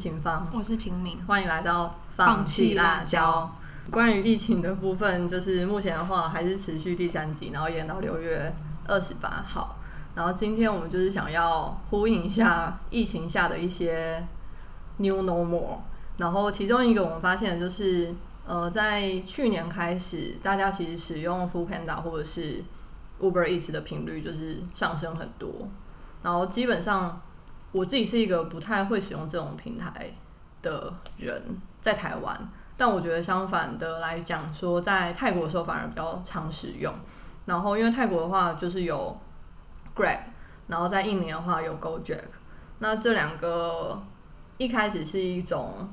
秦芳，我是秦明，欢迎来到放弃辣椒。关于疫情的部分，就是目前的话还是持续第三集，然后延到六月二十八号。然后今天我们就是想要呼应一下疫情下的一些 new normal。然后其中一个我们发现的就是，呃，在去年开始，大家其实使用 Food Panda 或者是 Uber Eats 的频率就是上升很多。然后基本上我自己是一个不太会使用这种平台的人，在台湾。但我觉得相反的来讲，说在泰国的时候反而比较常使用。然后因为泰国的话就是有 Grab，然后在印尼的话有 GoJack。那这两个一开始是一种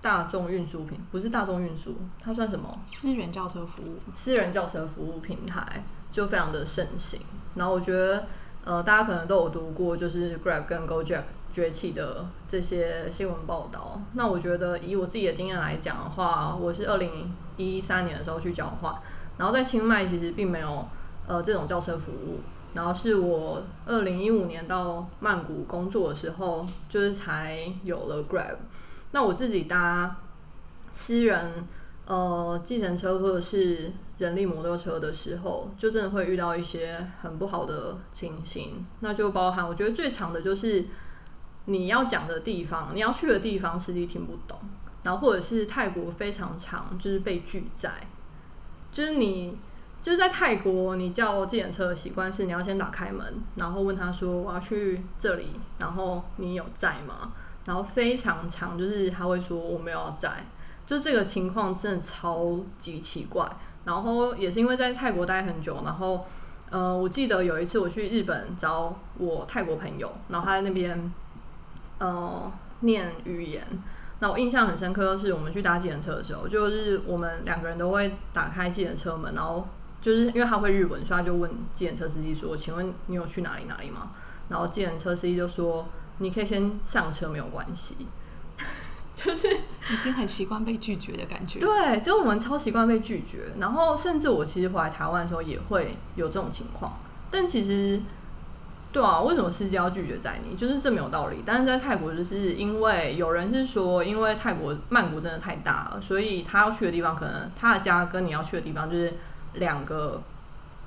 大众运输品，不是大众运输，它算什么？私人轿车服务。私人轿车服务平台就非常的盛行。然后我觉得，呃，大家可能都有读过，就是 Grab 跟 GoJack。崛起的这些新闻报道，那我觉得以我自己的经验来讲的话，我是二零一三年的时候去交换，然后在清迈其实并没有呃这种轿车服务，然后是我二零一五年到曼谷工作的时候，就是才有了 Grab。那我自己搭私人呃计程车或者是人力摩托车的时候，就真的会遇到一些很不好的情形，那就包含我觉得最长的就是。你要讲的地方，你要去的地方，司机听不懂，然后或者是泰国非常长，就是被拒载，就是你就是在泰国，你叫计程车的习惯是你要先打开门，然后问他说我要去这里，然后你有在吗？然后非常长，就是他会说我没有在，就这个情况真的超级奇怪。然后也是因为在泰国待很久，然后呃，我记得有一次我去日本找我泰国朋友，然后他在那边。呃，念语言，那我印象很深刻的，是我们去搭计程车的时候，就是我们两个人都会打开计程车门，然后就是因为他会日文，所以他就问计程车司机说：“请问你有去哪里哪里吗？”然后计程车司机就说：“你可以先上车，没有关系。” 就是已经很习惯被拒绝的感觉。对，就我们超习惯被拒绝，然后甚至我其实回来台湾的时候也会有这种情况，但其实。对啊，为什么司机要拒绝载你？就是这没有道理。但是在泰国，就是因为有人是说，因为泰国曼谷真的太大了，所以他要去的地方可能他的家跟你要去的地方就是两个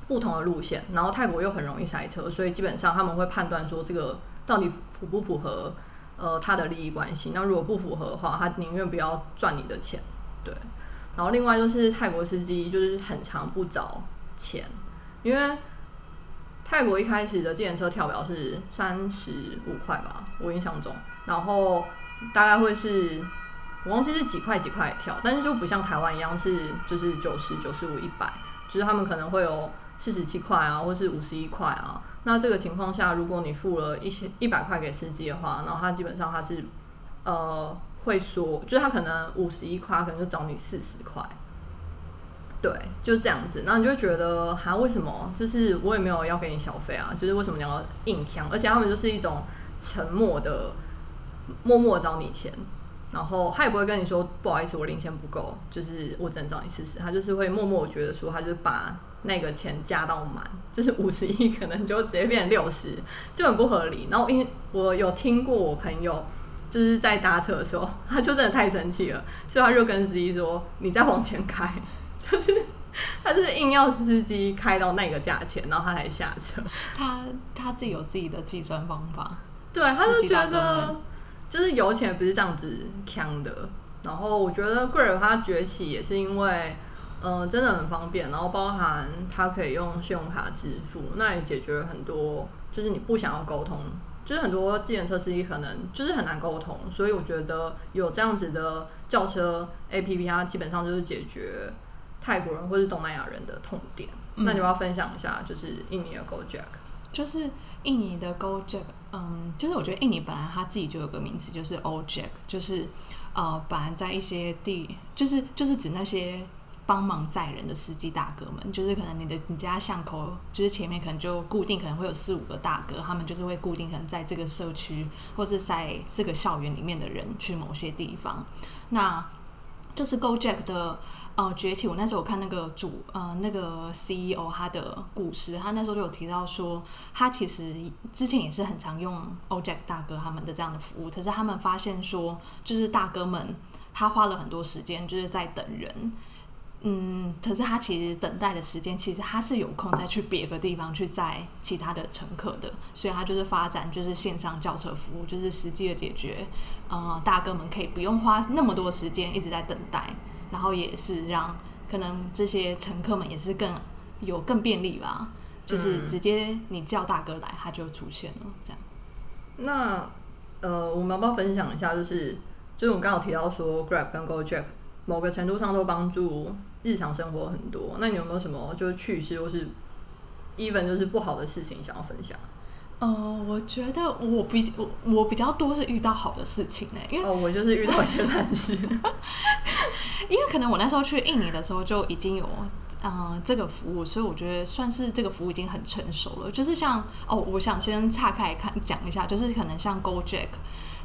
不同的路线。然后泰国又很容易塞车，所以基本上他们会判断说这个到底符不符合呃他的利益关系。那如果不符合的话，他宁愿不要赚你的钱。对。然后另外就是泰国司机就是很长不找钱，因为。泰国一开始的计程车跳表是三十五块吧，我印象中，然后大概会是，我忘记是几块几块跳，但是就不像台湾一样是就是九十九十五一百，就是他们可能会有四十七块啊，或是五十一块啊。那这个情况下，如果你付了一千一百块给司机的话，然后他基本上他是呃会说，就是他可能五十一块，可能就找你四十块。对，就这样子，那你就觉得，哈，为什么？就是我也没有要给你小费啊，就是为什么你要硬抢？而且他们就是一种沉默的，默默找你钱，然后他也不会跟你说不好意思，我零钱不够，就是我只能找你试试。他就是会默默觉得说，他就把那个钱加到满，就是五十亿可能就直接变成六十，就很不合理。然后因为我有听过我朋友就是在搭车的时候，他就真的太生气了，所以他就跟司机说：“你再往前开。”就是 他就是硬要司机开到那个价钱，然后他才下车。他他自己有自己的计算方法，对，他就觉得就是油钱不是这样子抢的。然后我觉得贵人他崛起也是因为，嗯，真的很方便。然后包含它可以用信用卡支付，那也解决了很多就是你不想要沟通，就是很多计程车司机可能就是很难沟通。所以我觉得有这样子的轿车 A P P，它基本上就是解决。泰国人或是东南亚人的痛点，那你要分享一下，就是印尼的 GoJack，就是印尼的 GoJack，嗯，就是我觉得印尼本来它自己就有个名词，就是 OJack，就是呃，本来在一些地，就是就是指那些帮忙载人的司机大哥们，就是可能你的你家巷口，就是前面可能就固定可能会有四五个大哥，他们就是会固定可能在这个社区或是在这个校园里面的人去某些地方，那就是 GoJack 的。呃崛起，我那时候看那个主呃那个 CEO 他的故事，他那时候就有提到说，他其实之前也是很常用 OJack 大哥他们的这样的服务，可是他们发现说，就是大哥们他花了很多时间就是在等人。嗯，可是他其实等待的时间，其实他是有空再去别个地方去载其他的乘客的，所以他就是发展就是线上轿车服务，就是实际的解决，呃，大哥们可以不用花那么多时间一直在等待，然后也是让可能这些乘客们也是更有更便利吧，就是直接你叫大哥来，他就出现了这样。那呃，我们要不要分享一下？就是就是我们刚好提到说，Grab 跟 GoJack 某个程度上都帮助。日常生活很多，那你有没有什么就是趣事或是 even 就是不好的事情想要分享？呃，我觉得我比我我比较多是遇到好的事情呢，因为哦，我就是遇到一些烂事，因为可能我那时候去印尼的时候就已经有呃这个服务，所以我觉得算是这个服务已经很成熟了。就是像哦，我想先岔开看讲一下，就是可能像 GoJack。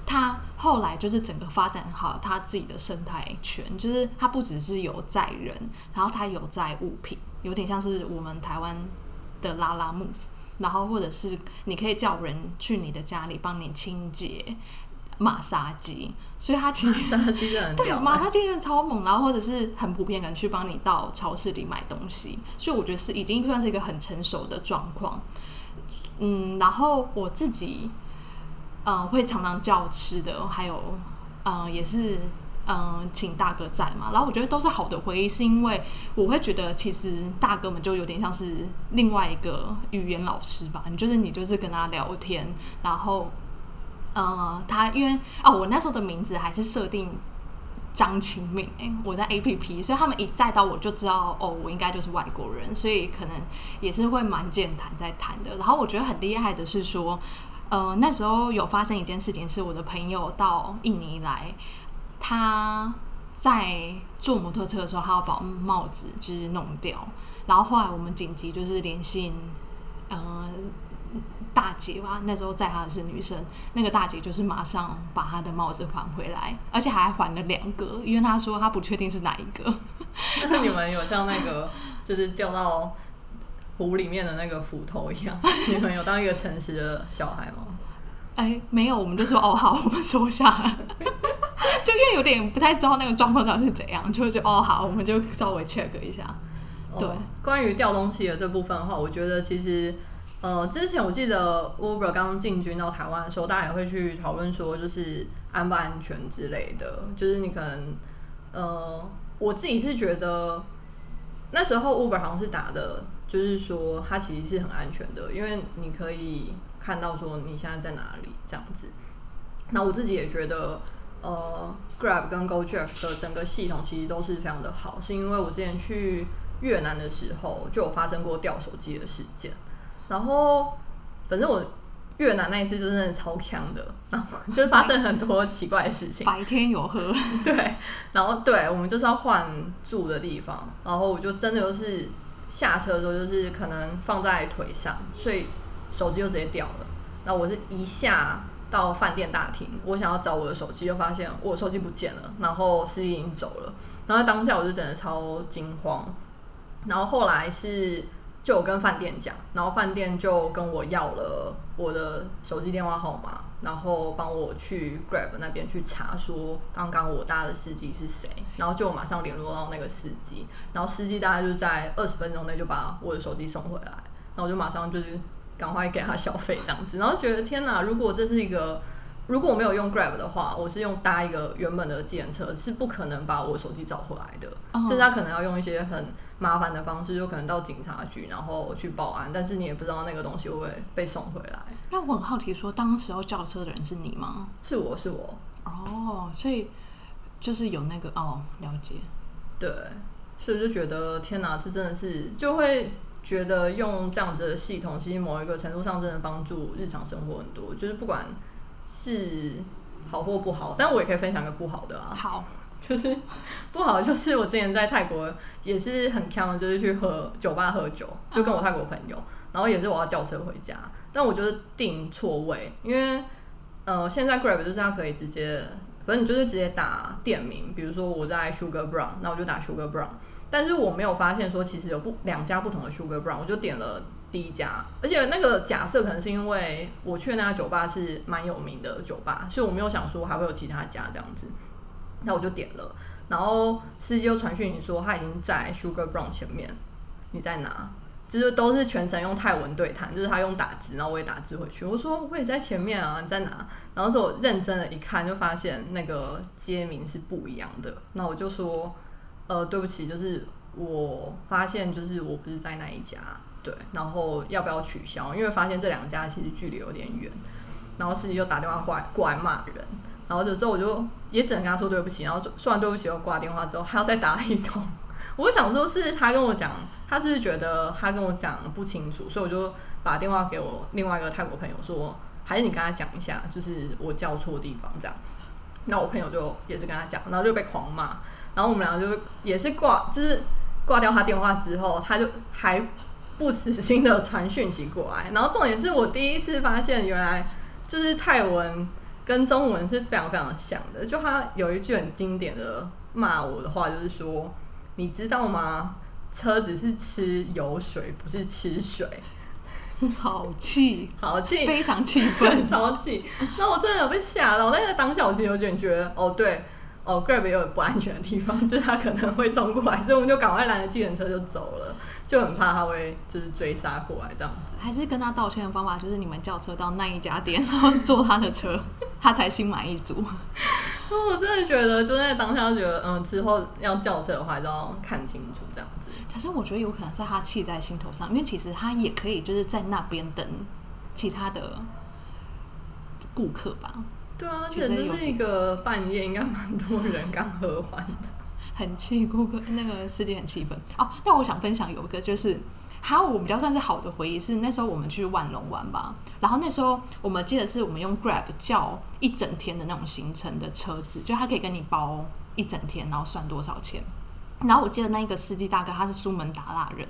他后来就是整个发展好他自己的生态圈，就是他不只是有载人，然后他有载物品，有点像是我们台湾的拉拉 move，然后或者是你可以叫人去你的家里帮你清洁马杀鸡，所以他其实对马杀鸡真的超猛，然后或者是很普遍，可能去帮你到超市里买东西，所以我觉得是已经算是一个很成熟的状况。嗯，然后我自己。嗯，会常常叫吃的，还有嗯，也是嗯，请大哥在嘛。然后我觉得都是好的回忆，是因为我会觉得其实大哥们就有点像是另外一个语言老师吧。你就是你就是跟他聊天，然后嗯，他因为哦，我那时候的名字还是设定张清敏哎，我在 A P P，所以他们一载到我就知道哦，我应该就是外国人，所以可能也是会蛮健谈在谈的。然后我觉得很厉害的是说。呃，那时候有发生一件事情，是我的朋友到印尼来，他在坐摩托车的时候，他要把帽子就是弄掉，然后后来我们紧急就是联系，呃，大姐吧，那时候载他的是女生，那个大姐就是马上把他的帽子还回来，而且还还了两个，因为他说他不确定是哪一个。那你们有像那个就是掉到？湖里面的那个斧头一样，你们有当一个诚实的小孩吗？哎，没有，我们就说哦好，我们收下来。就因为有点不太知道那个状况到底是怎样，就就哦好，我们就稍微 check 一下。对，关于掉东西的这部分的话，我觉得其实呃，之前我记得 Uber 刚进军到台湾的时候，大家也会去讨论说，就是安不安全之类的。就是你可能呃，我自己是觉得那时候 Uber 好像是打的。就是说，它其实是很安全的，因为你可以看到说你现在在哪里这样子。那我自己也觉得，呃，Grab 跟 GoJack 的整个系统其实都是非常的好，是因为我之前去越南的时候就有发生过掉手机的事件。然后，反正我越南那一次就真的超强的，然后就发生很多奇怪的事情。白天有喝，对，然后对我们就是要换住的地方，然后我就真的就是。下车的时候就是可能放在腿上，所以手机就直接掉了。那我是一下到饭店大厅，我想要找我的手机，就发现我手机不见了，然后司机已经走了。然后当下我就真的超惊慌。然后后来是就跟饭店讲，然后饭店就跟我要了我的手机电话号码。然后帮我去 Grab 那边去查，说刚刚我搭的司机是谁，然后就马上联络到那个司机，然后司机大概就在二十分钟内就把我的手机送回来，然后我就马上就是赶快给他小费这样子，然后觉得天哪，如果这是一个。如果我没有用 Grab 的话，我是用搭一个原本的计程车，是不可能把我手机找回来的。甚至他可能要用一些很麻烦的方式，就可能到警察局，然后去报案。但是你也不知道那个东西会不会被送回来。那我很好奇，说当时候叫车的人是你吗？是我是我。哦，所以就是有那个哦，了解。对，所以就觉得天哪，这真的是就会觉得用这样子的系统，其实某一个程度上真的帮助日常生活很多。就是不管。是好或不好，但我也可以分享个不好的啊。好，就是不好，就是我之前在泰国也是很强，就是去喝酒吧喝酒，就跟我泰国朋友，然后也是我要叫车回家，但我就是订错位，因为呃现在 Grab 就是它可以直接反正你就是直接打店名，比如说我在 Sugar Brown，那我就打 Sugar Brown。但是我没有发现说其实有不两家不同的 Sugar Brown，我就点了第一家。而且那个假设可能是因为我去的那家酒吧是蛮有名的酒吧，所以我没有想说还会有其他家这样子。那我就点了，然后司机又传讯你说他已经在 Sugar Brown 前面，你在哪？就是都是全程用泰文对谈，就是他用打字，然后我也打字回去。我说我也在前面啊，你在哪？然后是我认真的一看，就发现那个街名是不一样的。那我就说，呃，对不起，就是我发现就是我不是在那一家，对，然后要不要取消？因为发现这两家其实距离有点远。然后司机就打电话过来过来骂人，然后有时候我就也只能跟他说对不起。然后说完对不起又挂电话之后，还要再打一通。我想说是他跟我讲，他是觉得他跟我讲不清楚，所以我就把电话给我另外一个泰国朋友说，还是你跟他讲一下，就是我叫错地方这样。那我朋友就也是跟他讲，然后就被狂骂，然后我们两个就也是挂，就是挂掉他电话之后，他就还不死心的传讯息过来。然后重点是我第一次发现，原来就是泰文跟中文是非常非常像的。就他有一句很经典的骂我的话，就是说。你知道吗？车子是吃油水，不是吃水。好气，好气，非常气愤，超气。那我真的有被吓到，那个当下我其实有点觉得，哦，对，哦，Grab 也有不安全的地方，就是他可能会冲过来，所以我们就赶快拦着计程车就走了，就很怕他会就是追杀过来这样子。还是跟他道歉的方法就是你们叫车到那一家店，然后坐他的车，他才心满意足。我真的觉得，就在当下觉得，嗯，之后要叫车的话，就要看清楚这样子。可是我觉得有可能是他气在心头上，因为其实他也可以就是在那边等其他的顾客吧。对啊，其实就是一个半夜，应该蛮多人刚喝完的，很气顾客，那个司机很气愤哦。但我想分享有一个就是。还有我比较算是好的回忆是那时候我们去万隆玩吧，然后那时候我们记得是我们用 Grab 叫一整天的那种行程的车子，就它可以跟你包一整天，然后算多少钱。然后我记得那一个司机大哥他是苏门答腊人，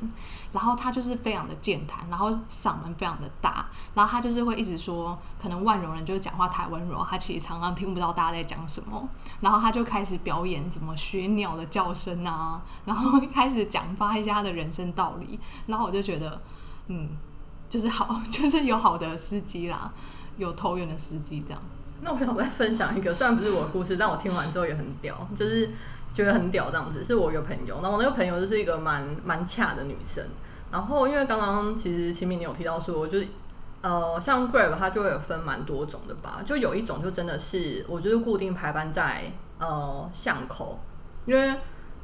然后他就是非常的健谈，然后嗓门非常的大，然后他就是会一直说，可能万荣人就是讲话太温柔，他其实常常听不到大家在讲什么，然后他就开始表演怎么学鸟的叫声啊，然后开始讲发一家的人生道理，然后我就觉得，嗯，就是好，就是有好的司机啦，有投缘的司机这样。那我想再分享一个，虽然不是我的故事，但我听完之后也很屌，就是。觉得很屌这样子，是我一个朋友，然后我那个朋友就是一个蛮蛮恰的女生，然后因为刚刚其实秦明你有提到说，就是呃像 Grab 它就会有分蛮多种的吧，就有一种就真的是我就是固定排班在呃巷口，因为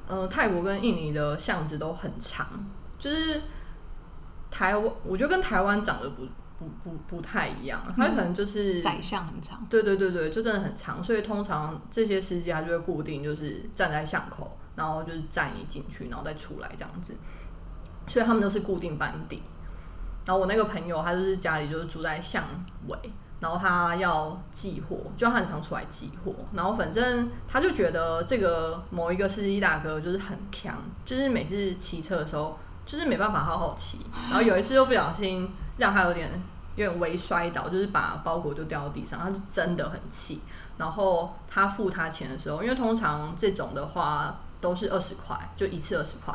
呃泰国跟印尼的巷子都很长，就是台湾我觉得跟台湾长得不。不不不太一样，他可能就是宰相很长，对对对对，就真的很长，所以通常这些司机他就会固定就是站在巷口，然后就是载你进去，然后再出来这样子，所以他们都是固定班底。然后我那个朋友他就是家里就是住在巷尾，然后他要寄货，就他很常出来寄货，然后反正他就觉得这个某一个司机大哥就是很强，就是每次骑车的时候就是没办法好好骑，然后有一次又不小心。让他有点有点微摔倒，就是把包裹就掉到地上，他就真的很气。然后他付他钱的时候，因为通常这种的话都是二十块，就一次二十块。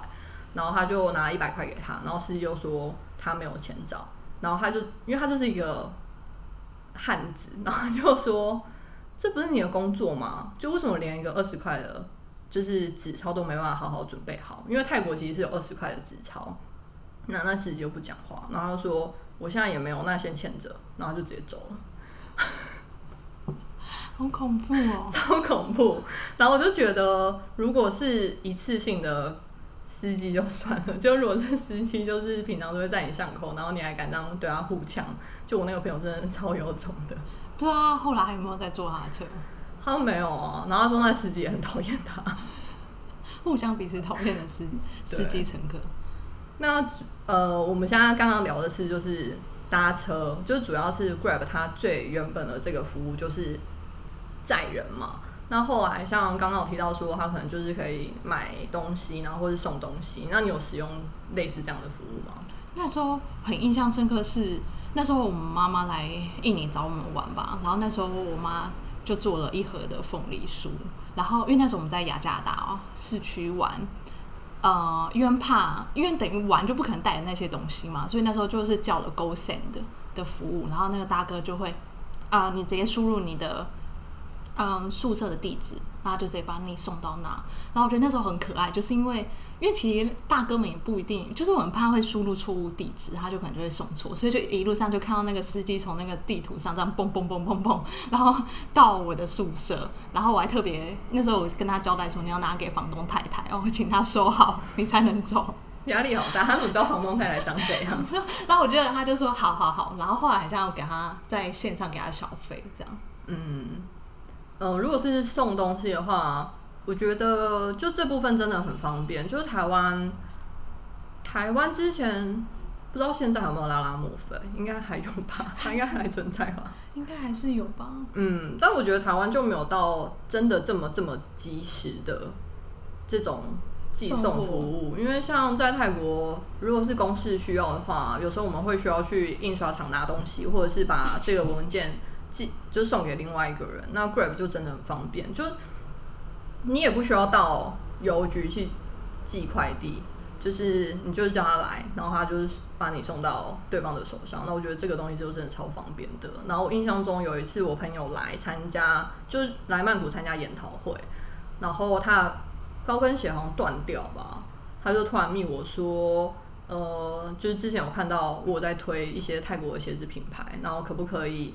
然后他就拿一百块给他，然后司机就说他没有钱找。然后他就因为他就是一个汉子，然后就说这不是你的工作吗？就为什么连一个二十块的，就是纸钞都没办法好好准备好？因为泰国其实是有二十块的纸钞。那那司机就不讲话，然后说。我现在也没有，那先欠着，然后就直接走了，好恐怖哦，超恐怖。然后我就觉得，如果是一次性的司机就算了，就如果这司机就是平常都会在你巷口，然后你还敢这样对他互呛，就我那个朋友真的超有种的。对啊，后来还有没有在坐他的车？他说没有啊，然后他说那司机也很讨厌他，互相彼此讨厌的司 司机乘客。那呃，我们现在刚刚聊的是就是搭车，就主要是 Grab 它最原本的这个服务就是载人嘛。那后来像刚刚有提到说，它可能就是可以买东西，然后或是送东西。那你有使用类似这样的服务吗？那时候很印象深刻是那时候我们妈妈来印尼找我们玩吧，然后那时候我妈就做了一盒的凤梨酥。然后因为那时候我们在雅加达哦市区玩，呃，因为怕因为等于玩就不可能带着那些东西嘛，所以那时候就是叫了 Go Send 的服务，然后那个大哥就会啊、你直接输入你的嗯宿舍的地址，然后就直接把你送到那。然后我觉得那时候很可爱，就是因为因为其实大哥们也不一定，就是我很怕会输入错误地址，他就可能就会送错，所以就一路上就看到那个司机从那个地图上这样蹦蹦蹦蹦蹦，然后到我的宿舍，然后我还特别那时候我跟他交代说你要拿给房东太太，哦，请他收好，你才能走。压力好大，他怎么知道房东太太长怎样？然后我觉得他就说好好好，然后后来好像要给他在线上给他小费这样。嗯，呃，如果是送东西的话，我觉得就这部分真的很方便。就是台湾，台湾之前不知道现在有没有拉拉木粉，应该还有吧？它应该还存在吧？应该还是有吧？嗯，但我觉得台湾就没有到真的这么这么及时的这种寄送服务，因为像在泰国，如果是公事需要的话，有时候我们会需要去印刷厂拿东西，或者是把这个文件寄就送给另外一个人，那 Grab 就真的很方便，就你也不需要到邮局去寄快递。就是你就是叫他来，然后他就是把你送到对方的手上。那我觉得这个东西就真的超方便的。然后我印象中有一次我朋友来参加，就是来曼谷参加研讨会，然后他高跟鞋好像断掉吧，他就突然密我说，呃，就是之前有看到我在推一些泰国的鞋子品牌，然后可不可以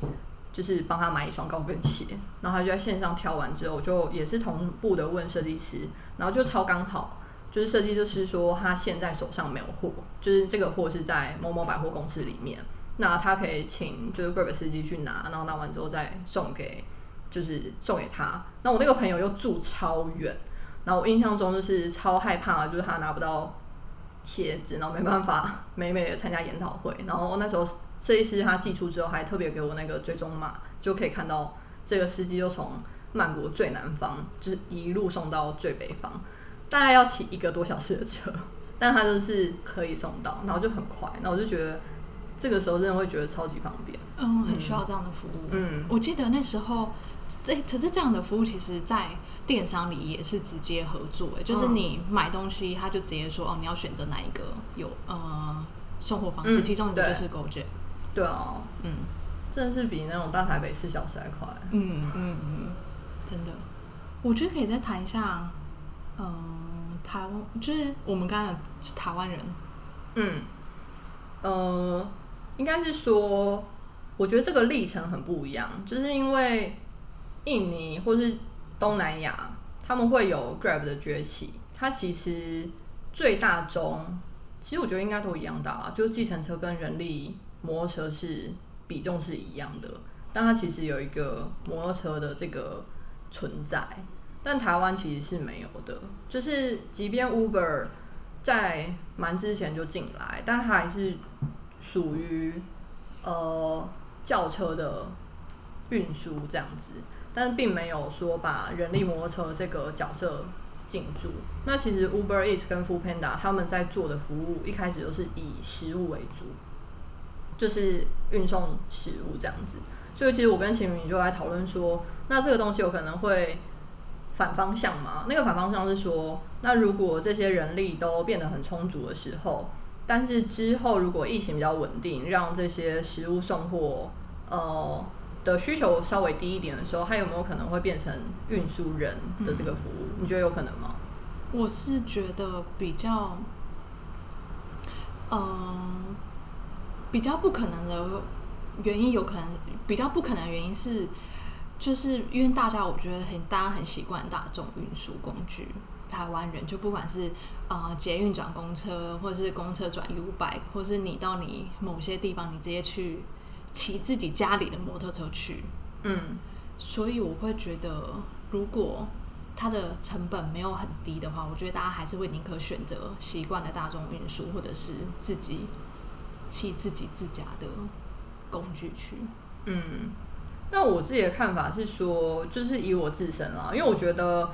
就是帮他买一双高跟鞋？然后他就在线上挑完之后，就也是同步的问设计师，然后就超刚好。就是设计师说他现在手上没有货，就是这个货是在某某百货公司里面，那他可以请就是 Grab 司机去拿，然后拿完之后再送给就是送给他。那我那个朋友又住超远，然后我印象中就是超害怕，就是他拿不到鞋子，然后没办法 美美的参加研讨会。然后那时候设计师他寄出之后，还特别给我那个追踪码，就可以看到这个司机就从曼谷最南方，就是一路送到最北方。大概要骑一个多小时的车，但他就是可以送到，然后就很快，然后我就觉得这个时候真的会觉得超级方便。嗯，很需要这样的服务。嗯我记得那时候，这可是这样的服务，其实在电商里也是直接合作，哎，就是嗯你买东西，他就直接说哦，你要选择哪一个有呃送货方式，嗯其中一个就是 Gojek。对啊，嗯。真的是比那种大台北四小时还快。嗯嗯嗯，真的，我觉得可以再谈一下，嗯、台湾就是我们刚刚有台湾人，嗯，呃，应该是说，我觉得这个历程很不一样，就是因为印尼或是东南亚，他们会有 Grab 的崛起，它其实最大宗，其实我觉得应该都一样大啊，就是计程车跟人力摩托车是比重是一样的，但它其实有一个摩托车的这个存在，但台湾其实是没有的，就是即便 Uber 在蛮之前就进来，但它还是属于呃轿车的运输这样子，但是并没有说把人力摩托车这个角色进驻。那其实 Uber Eats 跟 Food Panda 他们在做的服务一开始都是以食物为主，就是运送食物这样子。所以其实我跟秦明就来讨论说，那这个东西有可能会反方向嘛？那个反方向是说，那如果这些人力都变得很充足的时候，但是之后如果疫情比较稳定，让这些食物送货呃的需求稍微低一点的时候，它有没有可能会变成运输人的这个服务？你觉得有可能吗？我是觉得比较，嗯、比较不可能的原因，有可能比较不可能的原因是，就是因为大家我觉得很大家很习惯大众运输工具，台湾人就不管是呃捷运转公车，或者是公车转 U bike，或是你到你某些地方，你直接去骑自己家里的摩托车去，嗯。所以我会觉得，如果它的成本没有很低的话，我觉得大家还是会宁可选择习惯的大众运输，或者是自己弃自己自家的工具去。嗯。那我自己的看法是说，就是以我自身啊，因为我觉得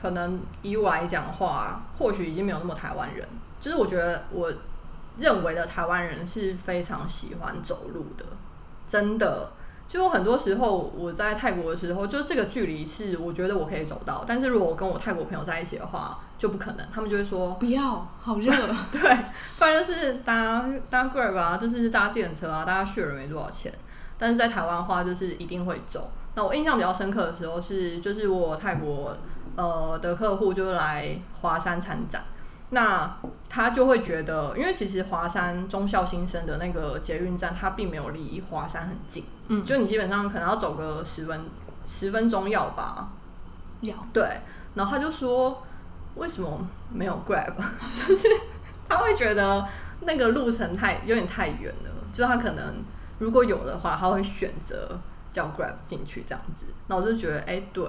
可能以我来讲的话，或许已经没有那么台湾人。就是我觉得我认为的台湾人是非常喜欢走路的，真的。就很多时候我在泰国的时候，就这个距离是我觉得我可以走到，但是如果我跟我泰国朋友在一起的话，就不可能，他们就会说不要，好热。对，不然就是搭搭 Grab 啊，就是搭自行车啊，大家去了没多少钱。但是在台湾的话，就是一定会走。那我印象比较深刻的时候是，就是我泰国呃的客户就是来华山参展。那他就会觉得，因为其实华山中校新生的那个捷运站，它并没有离华山很近，嗯，就你基本上可能要走个十分十分钟要吧，要对。然后他就说，为什么没有 Grab？就是他会觉得那个路程太有点太远了，就是他可能如果有的话，他会选择叫 Grab 进去这样子。那我就觉得，哎，对。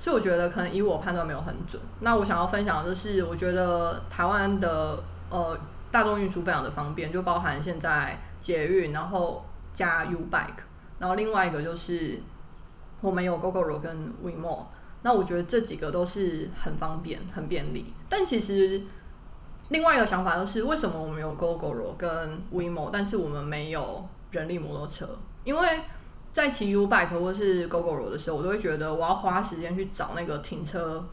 所以我觉得可能以我判断没有很准。那我想要分享的就是，我觉得台湾的呃大众运输非常的方便，就包含现在捷运，然后加 U Bike，然后另外一个就是我们有 GoGoRo 跟 WeMo。那我觉得这几个都是很方便、很便利。但其实另外一个想法就是，为什么我们有 GoGoRo 跟 WeMo，但是我们没有人力摩托车？因为在骑 U bike 或是 GoGoRo 的时候，我都会觉得我要花时间去找那个停车，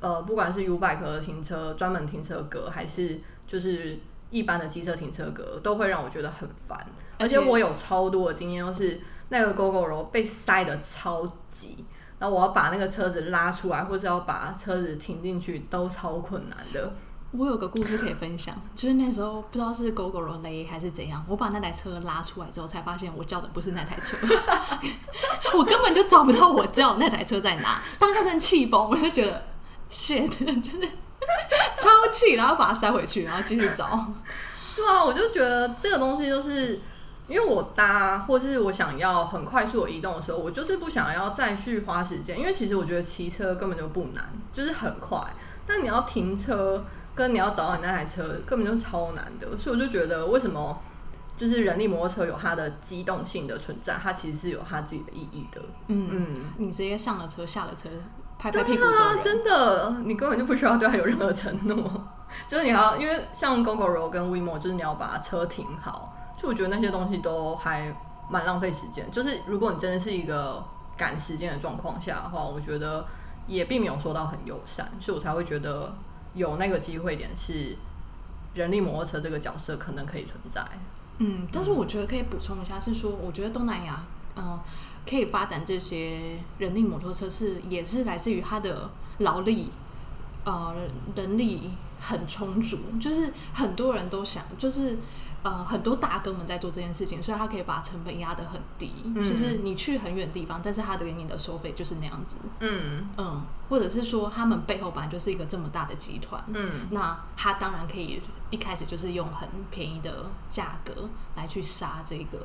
呃，不管是 U bike 的停车专门停车格，还是就是一般的机车停车格，都会让我觉得很烦。而且我有超多的经验，都是那个 GoGoRo 被塞的超级，然后我要把那个车子拉出来，或者要把车子停进去，都超困难的。我有个故事可以分享，就是那时候不知道是狗狗罗雷还是怎样，我把那台车拉出来之后，才发现我叫的不是那台车，我根本就找不到我叫那台车在哪，当下真气崩，我就觉得 shit，就是超气，然后把它塞回去，然后继续找。对啊，我就觉得这个东西就是因为我搭或是我想要很快速的移动的时候，我就是不想要再去花时间，因为其实我觉得骑车根本就不难，就是很快，但你要停车。跟你要找到你那台车根本就超难的，所以我就觉得为什么就是人力摩托车有它的机动性的存在，它其实是有它自己的意义的。嗯嗯，你直接上了车下了车，拍拍屁股走人，真的，你根本就不需要对它有任何承诺，就是你要因为像 GoGoRo 跟 WeMo，就是你要把车停好，就我觉得那些东西都还蛮浪费时间。就是如果你真的是一个赶时间的状况下的话，我觉得也并没有说到很友善，所以我才会觉得。有那个机会点是人力摩托车这个角色可能可以存在，嗯，但是我觉得可以补充一下，是说我觉得东南亚，嗯，可以发展这些人力摩托车是也是来自于它的劳力，呃，人力很充足，就是很多人都想就是。呃，很多大哥们在做这件事情，所以他可以把成本压得很低。就是你去很远地方，但是他的给你的收费就是那样子。嗯嗯，或者是说他们背后本来就是一个这么大的集团。嗯，那他当然可以一开始就是用很便宜的价格来去杀这个。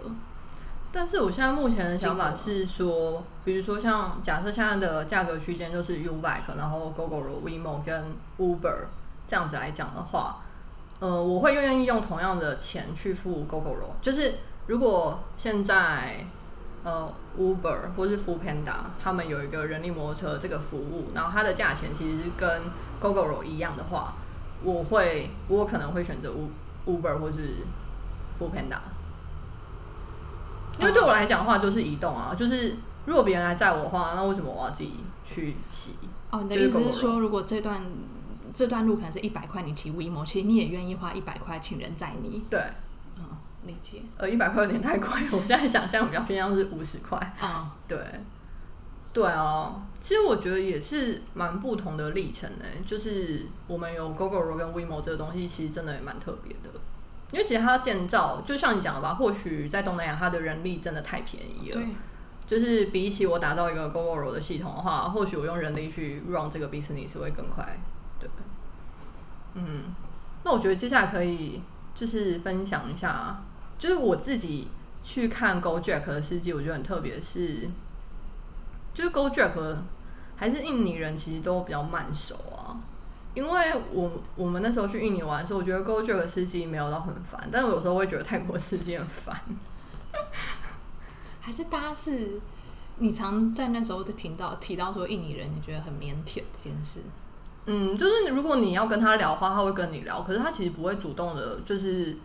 但是我现在目前的想法是说，比如说像假设现在的价格区间就是 U bike，然后 GoGo、WeMo 跟 Uber 这样子来讲的话。呃，我会愿意用同样的钱去付 GoGoRo，就是如果现在呃 Uber 或是 f o o Panda 他们有一个人力摩托车这个服务，然后它的价钱其实是跟 GoGoRo 一样的话，我会我可能会选择 Uber 或是 f o o Panda，因为对我来讲的话就是移动啊，就是如果别人来载我的话，那为什么我要自己去骑？哦，你的意思是说，如果这段这段路可能是一百块，你骑 WeMo，其实你也愿意花一百块请人载你。对，嗯，理解。呃，一百块有点太贵，我现在想象比较偏向是五十块。啊，对，对啊，其实我觉得也是蛮不同的历程呢。就是我们有 GoGoRo 跟 WeMo 这个东西，其实真的也蛮特别的。因为其实它建造，就像你讲的吧，或许在东南亚，它的人力真的太便宜了。对。就是比起我打造一个 GoGoRo 的系统的话，或许我用人力去 run 这个 business 会更快。对，嗯，那我觉得接下来可以就是分享一下，就是我自己去看 Go Jack 的司机，我觉得很特别，是就是 Go Jack 还是印尼人其实都比较慢熟啊。因为我我们那时候去印尼玩的时候，我觉得 Go Jack 司机没有到很烦，但是有时候会觉得泰国司机很烦。还是大家是你常在那时候就听到提到说印尼人，你觉得很腼腆这件事。嗯，就是如果你要跟他聊的话，他会跟你聊，可是他其实不会主动的，就是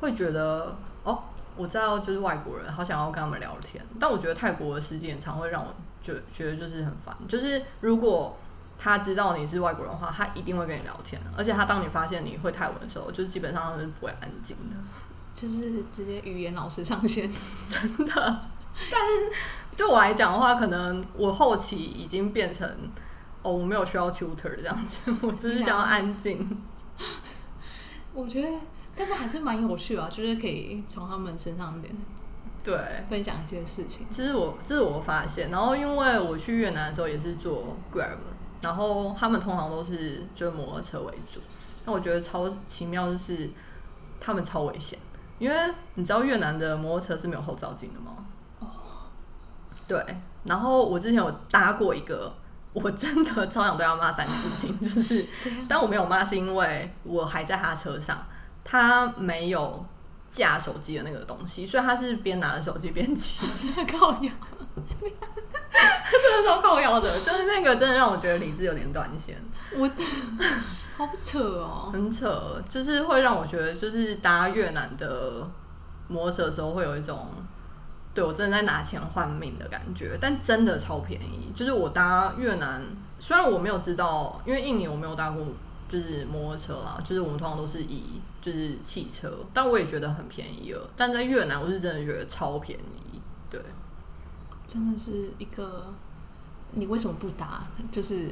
会觉得哦，我知道就是外国人好想要跟他们聊天，但我觉得泰国的司机很常会让我觉觉得就是很烦，就是如果他知道你是外国人的话，他一定会跟你聊天，而且他当你发现你会泰文的时候，就是基本上是不会安静的，就是直接语言老师上线，真的。但是对我来讲的话，可能我后期已经变成哦，我没有需要 tutor 这样子，我只是想要安静。我觉得，但是还是蛮有趣啊，就是可以从他们身上点对，分享一些事情。这是我这是我发现，然后因为我去越南的时候也是坐 Grab，然后他们通常都是就是摩托车为主，那我觉得超奇妙就是他们超危险，因为你知道越南的摩托车是没有后照镜的吗？哦，对，然后我之前有搭过一个，我真的超想对他骂三字经，就是，但我没有骂是因为我还在他车上，他没有架手机的那个东西，所以他是边拿着手机边骑，靠呀！真的超靠腰的，就是那个真的让我觉得理智有点断线，我好扯哦，很扯，就是会让我觉得就是搭越南的摩托车的时候会有一种。对我真的在拿钱换命的感觉，但真的超便宜。就是我搭越南，虽然我没有知道，因为印尼我没有搭过，就是摩托车啦，就是我们通常都是以就是汽车，但我也觉得很便宜了。但在越南，我是真的觉得超便宜。对，真的是一个，你为什么不搭？就是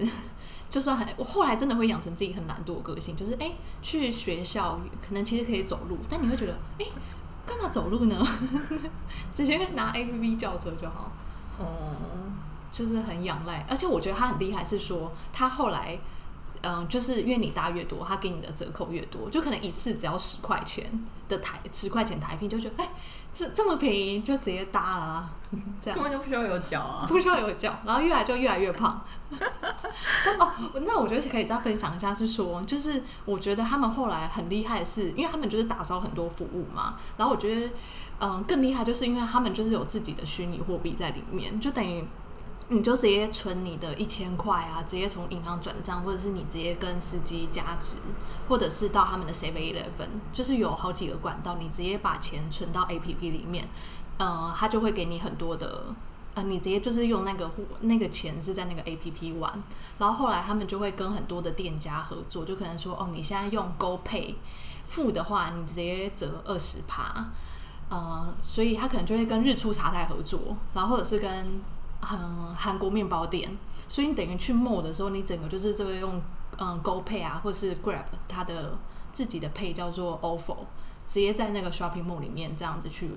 就算很，我后来真的会养成自己很懒惰的个性，就是哎、去学校可能其实可以走路，但你会觉得哎。干嘛走路呢？直接拿 A P P 叫车就好。哦、就是很仰赖，而且我觉得他很厉害，是说他后来，嗯、就是因为你搭越多，他给你的折扣越多，就可能一次只要十块钱的台十块钱台币，就觉得哎、这这么便宜，就直接搭啦，这样根本就不需要有脚啊。不需要有脚，然后越来就越来越胖。但 哦，那我觉得可以再分享一下，是说，就是我觉得他们后来很厉害是，因为他们就是打造很多服务嘛，然后我觉得，嗯，更厉害就是因为他们就是有自己的虚拟货币在里面，就等于。你就直接存你的一千块啊，直接从银行转账，或者是你直接跟司机加值，或者是到他们的 Seven Eleven，就是有好几个管道，你直接把钱存到 A P P 里面，呃，他就会给你很多的，呃，你直接就是用那个那个钱是在那个 A P P 玩，然后后来他们就会跟很多的店家合作，就可能说，哦，你现在用 Go Pay 付的话，你直接折二十趴，呃，所以他可能就会跟日出茶太合作，然后或者是跟嗯韩国面包店，所以你等于去 mall 的时候，你整个就是这个用嗯 Go Pay 啊，或是 Grab 它的自己的 Pay 叫做 OFO，直接在那个 shopping mall 里面这样子去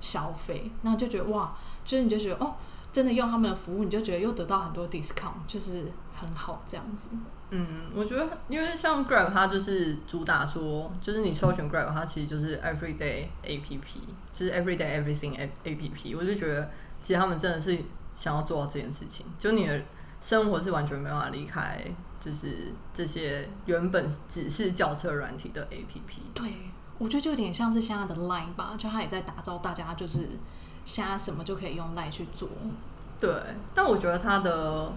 消费，那就觉得哇，就是你就觉得哦，真的用他们的服务，你就觉得又得到很多 discount，就是很好这样子。嗯，我觉得因为像 Grab 它就是主打说，就是你搜寻 Grab 它其实就是 Everyday A P P，就是 Everyday Everything A A P P，我就觉得其实他们真的是想要做到这件事情，就你的生活是完全没办法离开，就是这些原本只是轿车软体的 A P P。对，我觉得就有点像是现在的 Line 吧，就它也在打造大家就是现在什么就可以用 Line 去做。对，但我觉得它的，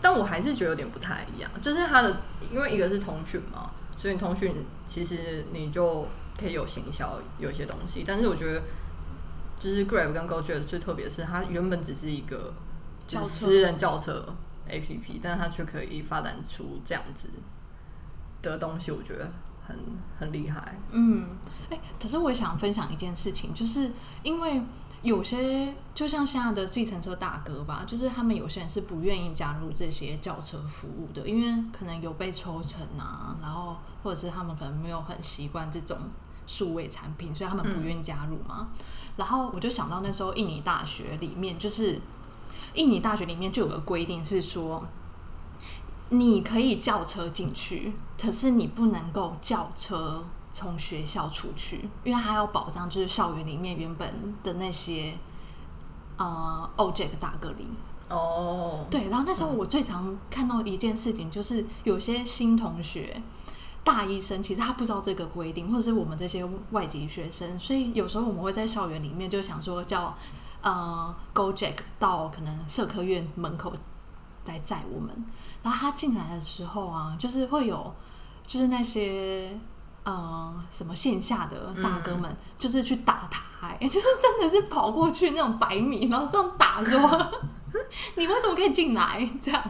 但我还是觉得有点不太一样，就是它的，因为一个是通讯嘛，所以通讯其实你就可以有行销有一些东西，但是我觉得就是 Grab 跟 GoJet 最特别的是，它原本只是一个私人轿车 APP，但是它却可以发展出这样子的东西，我觉得很很厉害。嗯，哎、可是我也想分享一件事情，就是因为有些就像现在的计程车大哥吧，就是他们有些人是不愿意加入这些轿车服务的，因为可能有被抽成啊，然后或者是他们可能没有很习惯这种数位产品，所以他们不愿意加入嘛。然后我就想到那时候印尼大学里面，就是印尼大学里面就有个规定是说。你可以叫车进去，可是你不能够叫车从学校出去，因为它要保障就是校园里面原本的那些呃 OJEC 大个里。哦，对，然后那时候我最常看到一件事情，就是有些新同学。大医生其实他不知道这个规定，或者是我们这些外籍学生，所以有时候我们会在校园里面就想说叫呃 GoJack 到可能社科院门口来载我们，然后他进来的时候啊，就是会有就是那些呃什么线下的大哥们，就是去打他、欸，就是真的是跑过去那种百米，然后这样打说，你为什么可以进来？这样，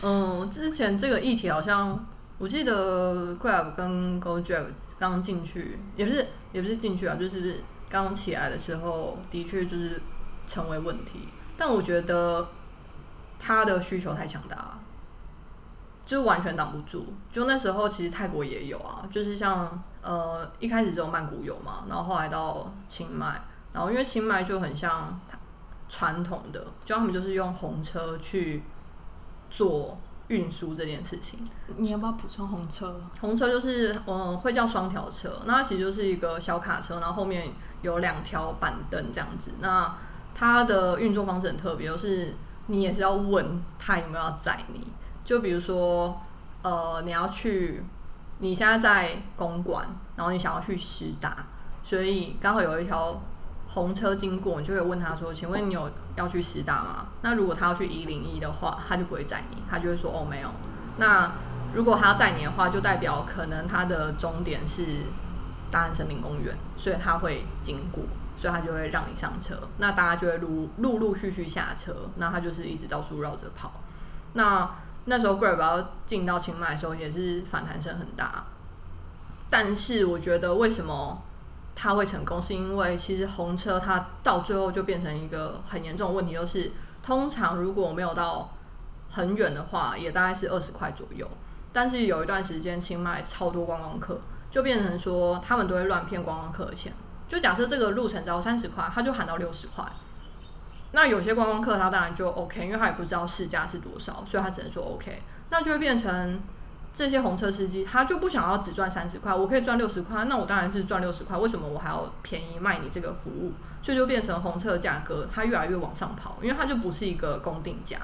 嗯，之前这个议题好像我记得 Grab 跟 GoJack 刚进去，也不是也不是进去啊，就是刚起来的时候，的确就是成为问题。但我觉得他的需求太强大了，就完全挡不住。就那时候其实泰国也有啊，就是像呃一开始只有曼谷有嘛，然后后来到清迈，然后因为清迈就很像传统的，就他们就是用红车去做运输这件事情。你要不要补充红车？红车就是嗯会叫双条车，那它其实就是一个小卡车，然后后面有两条板凳这样子。那它的运作方式很特别，就是你也是要问他有没有要载你。就比如说呃你要去，你现在在公馆，然后你想要去师大，所以刚好有一条红车经过，你就会问他说：“请问你有要去师大吗？”那如果他要去一零一的话，他就不会载你，他就会说：“哦，没有。”那如果他要载你的话，就代表可能他的终点是大安森林公园，所以他会经过，所以他就会让你上车。那大家就会陆陆陆续续下车，那他就是一直到处绕着跑。那那时候 Grab 要进到清迈的时候，也是反弹声很大。但是我觉得为什么它会成功，是因为其实红车它到最后就变成一个很严重的问题，就是通常如果没有到很远的话，也大概是二十块左右。但是有一段时间清迈超多观光客，就变成说他们都会乱骗观光客的钱。就假设这个路程只要三十块，他就喊到六十块。那有些观光客他当然就 OK，因为他也不知道市价是多少，所以他只能说 OK。那就会变成这些红车司机他就不想要只赚三十块，我可以赚六十块，那我当然是赚六十块，为什么我还要便宜卖你这个服务？所以就变成红车的价格它越来越往上跑，因为它就不是一个公定价。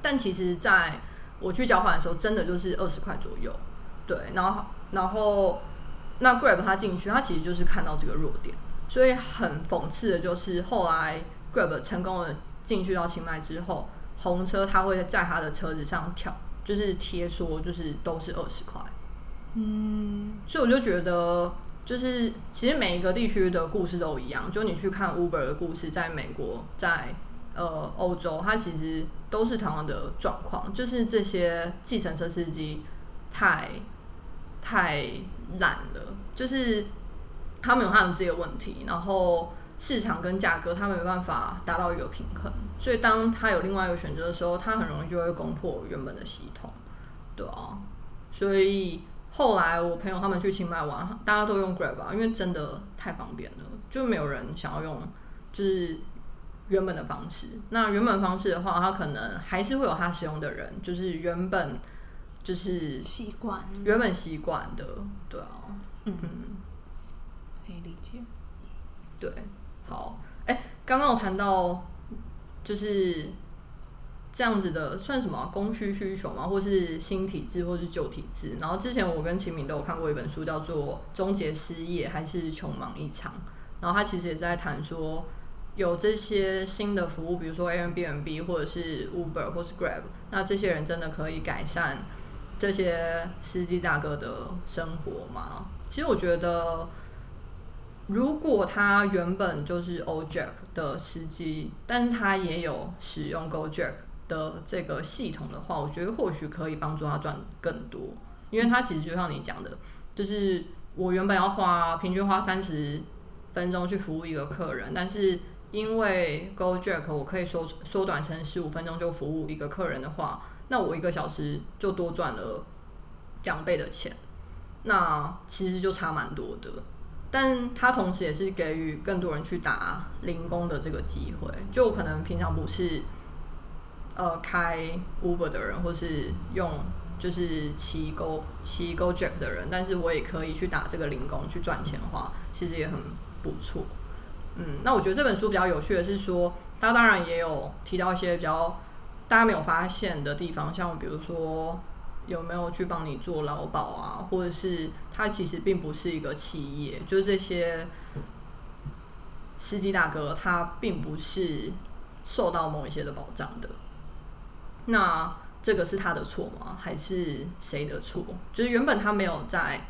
但其实在我去交换的时候，真的就是二十块左右，对，然后然后那 Grab 他进去，他其实就是看到这个弱点，所以很讽刺的就是后来 Grab 成功的进去到清迈之后，红车他会在他的车子上跳，就是贴说就是都是二十块，嗯，所以我就觉得。就是其实每一个地区的故事都一样，就你去看 Uber 的故事，在美国，在呃欧洲，它其实都是同样的状况，就是这些计程车司机太太懒了，就是他们有他们自己的问题，然后市场跟价格他们没办法达到一个平衡，所以当他有另外一个选择的时候，他很容易就会攻破原本的系统，对啊，所以。后来我朋友他们去清迈玩，大家都用 Grab 吧，因为真的太方便了，就没有人想要用就是原本的方式。那原本方式的话，他可能还是会有他使用的人，就是原本就是习惯，原本习惯的，对啊，嗯，可以理解。对，好，哎，刚刚我谈到就是。这样子的算什么供需需求吗？或是新体制，或是旧体制？然后之前我跟秦明都有看过一本书，叫做《终结失业还是穷忙一场》。然后他其实也在谈说，有这些新的服务，比如说 Airbnb 或者是 Uber 或是 Grab，那这些人真的可以改善这些司机大哥的生活吗？其实我觉得，如果他原本就是 OJack 的司机，但是他也有使用 GoJack。的这个系统的话，我觉得或许可以帮助他赚更多，因为他其实就像你讲的，就是我原本要花平均花三十分钟去服务一个客人，但是因为 GoJack 我可以缩缩短成十五分钟就服务一个客人的话，那我一个小时就多赚了两倍的钱，那其实就差蛮多的。但他同时也是给予更多人去打零工的这个机会，就可能平常不是。呃，开 Uber 的人，或是用就是骑 Go 骑 Go Jack 的人，但是我也可以去打这个零工去赚钱的话，其实也很不错。嗯，那我觉得这本书比较有趣的是说，他当然也有提到一些比较大家没有发现的地方，像比如说有没有去帮你做劳保啊，或者是他其实并不是一个企业，就是这些司机大哥他并不是受到某一些的保障的。那这个是他的错吗？还是谁的错？就是原本他没有在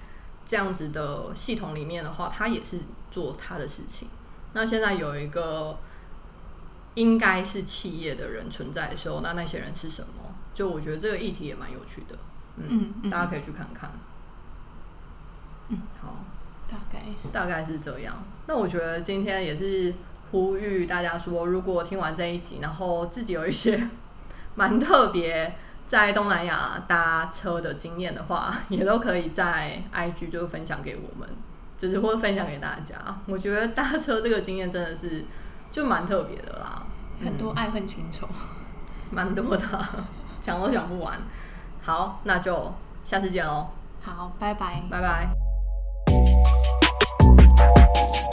这样子的系统里面的话，他也是做他的事情。那现在有一个应该是企业的人存在的时候，那那些人是什么？就我觉得这个议题也蛮有趣的，嗯，嗯大家可以去看看。嗯，好，大概大概是这样。那我觉得今天也是呼吁大家说，如果听完这一集，然后自己有一些蛮特别在东南亚搭车的经验的话，也都可以在 IG 就分享给我们，就是或者分享给大家。我觉得搭车这个经验真的是就蛮特别的啦，很多爱恨情仇。蛮多的，讲都讲不完。好，那就下次见喽，好，拜拜。拜拜。Thank you.